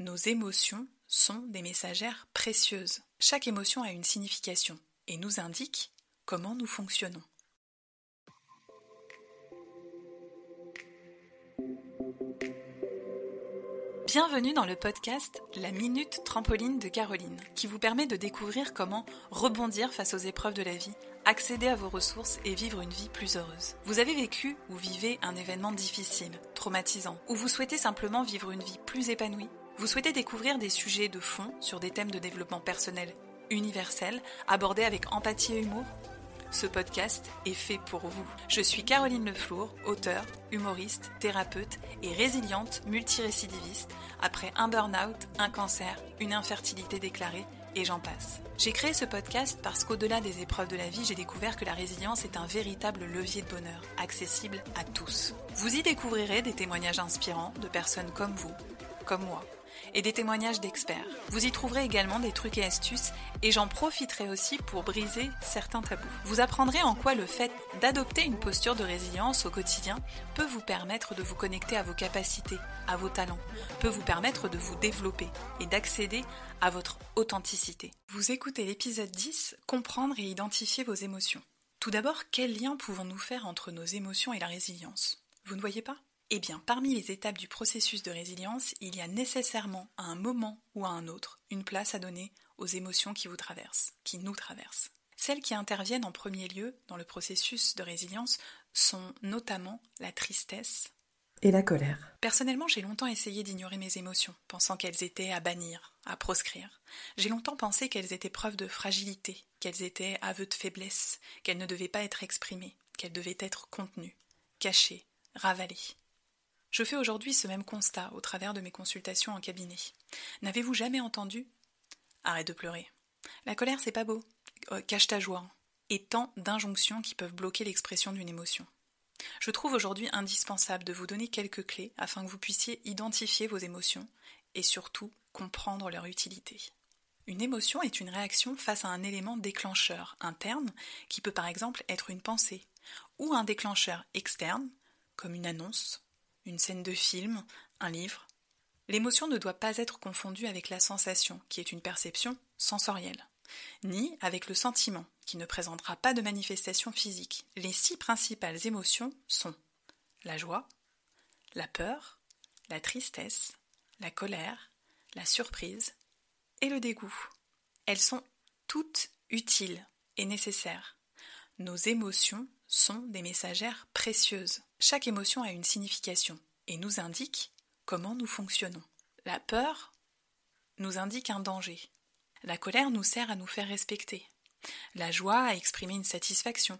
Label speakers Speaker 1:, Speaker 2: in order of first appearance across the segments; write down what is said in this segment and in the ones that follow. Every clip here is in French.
Speaker 1: Nos émotions sont des messagères précieuses. Chaque émotion a une signification et nous indique comment nous fonctionnons. Bienvenue dans le podcast La Minute Trampoline de Caroline, qui vous permet de découvrir comment rebondir face aux épreuves de la vie, accéder à vos ressources et vivre une vie plus heureuse. Vous avez vécu ou vivez un événement difficile, traumatisant, ou vous souhaitez simplement vivre une vie plus épanouie? Vous souhaitez découvrir des sujets de fond sur des thèmes de développement personnel universels, abordés avec empathie et humour? Ce podcast est fait pour vous. Je suis Caroline Leflour, auteure, humoriste, thérapeute et résiliente multirécidiviste après un burn-out, un cancer, une infertilité déclarée et j'en passe. J'ai créé ce podcast parce qu'au-delà des épreuves de la vie, j'ai découvert que la résilience est un véritable levier de bonheur, accessible à tous. Vous y découvrirez des témoignages inspirants de personnes comme vous, comme moi et des témoignages d'experts. Vous y trouverez également des trucs et astuces et j'en profiterai aussi pour briser certains tabous. Vous apprendrez en quoi le fait d'adopter une posture de résilience au quotidien peut vous permettre de vous connecter à vos capacités, à vos talents, peut vous permettre de vous développer et d'accéder à votre authenticité. Vous écoutez l'épisode 10, Comprendre et identifier vos émotions. Tout d'abord, quel lien pouvons-nous faire entre nos émotions et la résilience? Vous ne voyez pas? Eh bien, parmi les étapes du processus de résilience, il y a nécessairement à un moment ou à un autre une place à donner aux émotions qui vous traversent, qui nous traversent. Celles qui interviennent en premier lieu dans le processus de résilience sont notamment la tristesse
Speaker 2: et la colère.
Speaker 1: Personnellement, j'ai longtemps essayé d'ignorer mes émotions, pensant qu'elles étaient à bannir, à proscrire. J'ai longtemps pensé qu'elles étaient preuve de fragilité, qu'elles étaient aveux de faiblesse, qu'elles ne devaient pas être exprimées, qu'elles devaient être contenues, cachées, ravalées. Je fais aujourd'hui ce même constat au travers de mes consultations en cabinet. N'avez-vous jamais entendu? Arrête de pleurer. La colère, c'est pas beau. Euh, cache ta joie. Et tant d'injonctions qui peuvent bloquer l'expression d'une émotion. Je trouve aujourd'hui indispensable de vous donner quelques clés afin que vous puissiez identifier vos émotions et surtout comprendre leur utilité. Une émotion est une réaction face à un élément déclencheur interne qui peut par exemple être une pensée ou un déclencheur externe comme une annonce, une scène de film, un livre. L'émotion ne doit pas être confondue avec la sensation, qui est une perception sensorielle, ni avec le sentiment, qui ne présentera pas de manifestation physique. Les six principales émotions sont la joie, la peur, la tristesse, la colère, la surprise et le dégoût. Elles sont toutes utiles et nécessaires. Nos émotions sont des messagères précieuses. Chaque émotion a une signification et nous indique comment nous fonctionnons. La peur nous indique un danger. La colère nous sert à nous faire respecter. La joie à exprimer une satisfaction.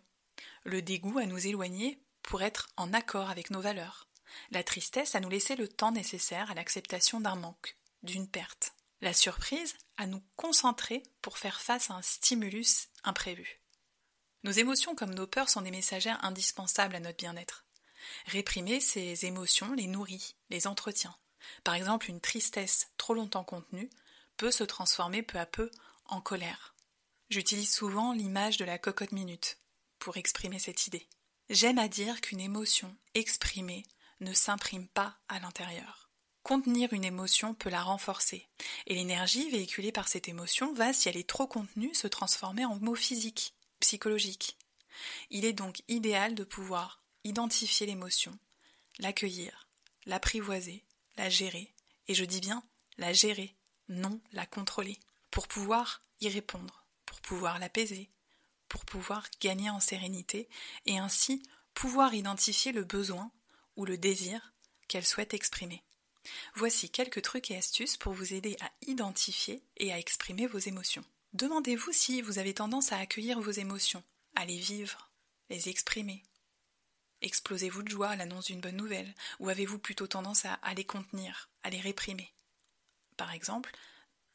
Speaker 1: Le dégoût à nous éloigner pour être en accord avec nos valeurs. La tristesse à nous laisser le temps nécessaire à l'acceptation d'un manque, d'une perte. La surprise à nous concentrer pour faire face à un stimulus imprévu. Nos émotions comme nos peurs sont des messagères indispensables à notre bien-être. Réprimer ces émotions les nourrit, les entretient. Par exemple, une tristesse trop longtemps contenue peut se transformer peu à peu en colère. J'utilise souvent l'image de la cocotte minute pour exprimer cette idée. J'aime à dire qu'une émotion exprimée ne s'imprime pas à l'intérieur. Contenir une émotion peut la renforcer, et l'énergie véhiculée par cette émotion va, si elle est trop contenue, se transformer en mots physiques psychologique. Il est donc idéal de pouvoir identifier l'émotion, l'accueillir, l'apprivoiser, la gérer, et je dis bien la gérer, non la contrôler, pour pouvoir y répondre, pour pouvoir l'apaiser, pour pouvoir gagner en sérénité, et ainsi pouvoir identifier le besoin ou le désir qu'elle souhaite exprimer. Voici quelques trucs et astuces pour vous aider à identifier et à exprimer vos émotions. Demandez-vous si vous avez tendance à accueillir vos émotions, à les vivre, les exprimer. Explosez-vous de joie à l'annonce d'une bonne nouvelle, ou avez-vous plutôt tendance à, les contenir, à les réprimer? Par exemple,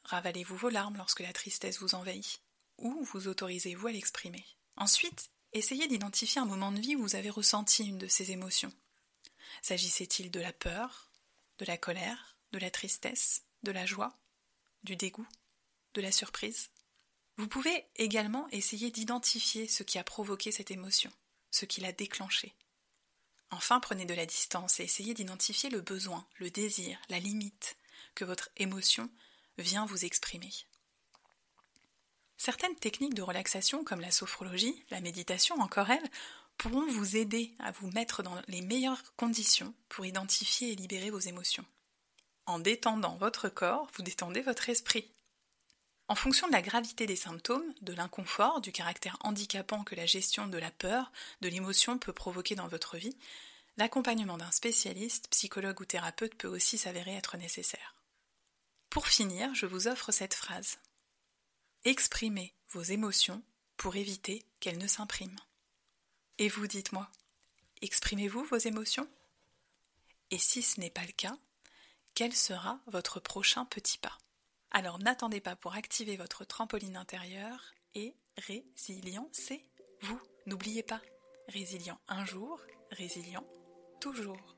Speaker 1: ravalez-vous vos larmes lorsque la tristesse vous envahit, ou vous autorisez-vous à l'exprimer Ensuite, essayez d'identifier un moment de vie où vous avez ressenti une de ces émotions. S'agissait-il de la peur, de la colère, de la tristesse, de la joie, du dégoût, de la surprise? Vous pouvez également essayer d'identifier ce qui a provoqué cette émotion, ce qui l'a déclenchée. Enfin, prenez de la distance et essayez d'identifier le besoin, le désir, la limite que votre émotion vient vous exprimer. Certaines techniques de relaxation comme la sophrologie, la méditation encore elle, pourront vous aider à vous mettre dans les meilleures conditions pour identifier et libérer vos émotions. En détendant votre corps, vous détendez votre esprit. En fonction de la gravité des symptômes, de l'inconfort, du caractère handicapant que la gestion de la peur, de l'émotion peut provoquer dans votre vie, l'accompagnement d'un spécialiste, psychologue ou thérapeute peut aussi s'avérer être nécessaire. Pour finir, je vous offre cette phrase. Exprimez vos émotions pour éviter qu'elles ne s'impriment. Et vous dites-moi, exprimez-vous vos émotions? Et si ce n'est pas le cas, quel sera votre prochain petit pas? Alors n'attendez pas pour activer votre trampoline intérieure et résilient, c'est vous. N'oubliez pas, résilient un jour, résilient toujours.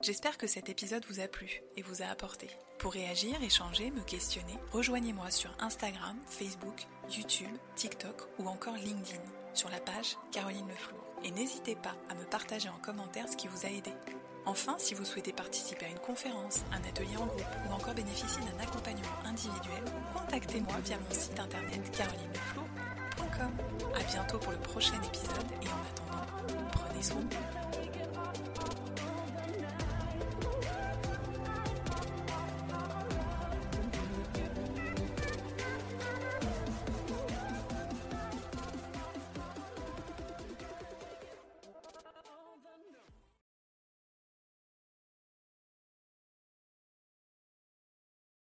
Speaker 1: J'espère que cet épisode vous a plu et vous a apporté. Pour réagir, échanger, me questionner, rejoignez-moi sur Instagram, Facebook, YouTube, TikTok ou encore LinkedIn sur la page Caroline Leflour et n'hésitez pas à me partager en commentaire ce qui vous a aidé. Enfin, si vous souhaitez participer à une conférence, un atelier en groupe ou encore bénéficier d'un accompagnement individuel, contactez-moi via mon site internet carolineflour.com. A bientôt pour le prochain épisode et en attendant, prenez soin de vous.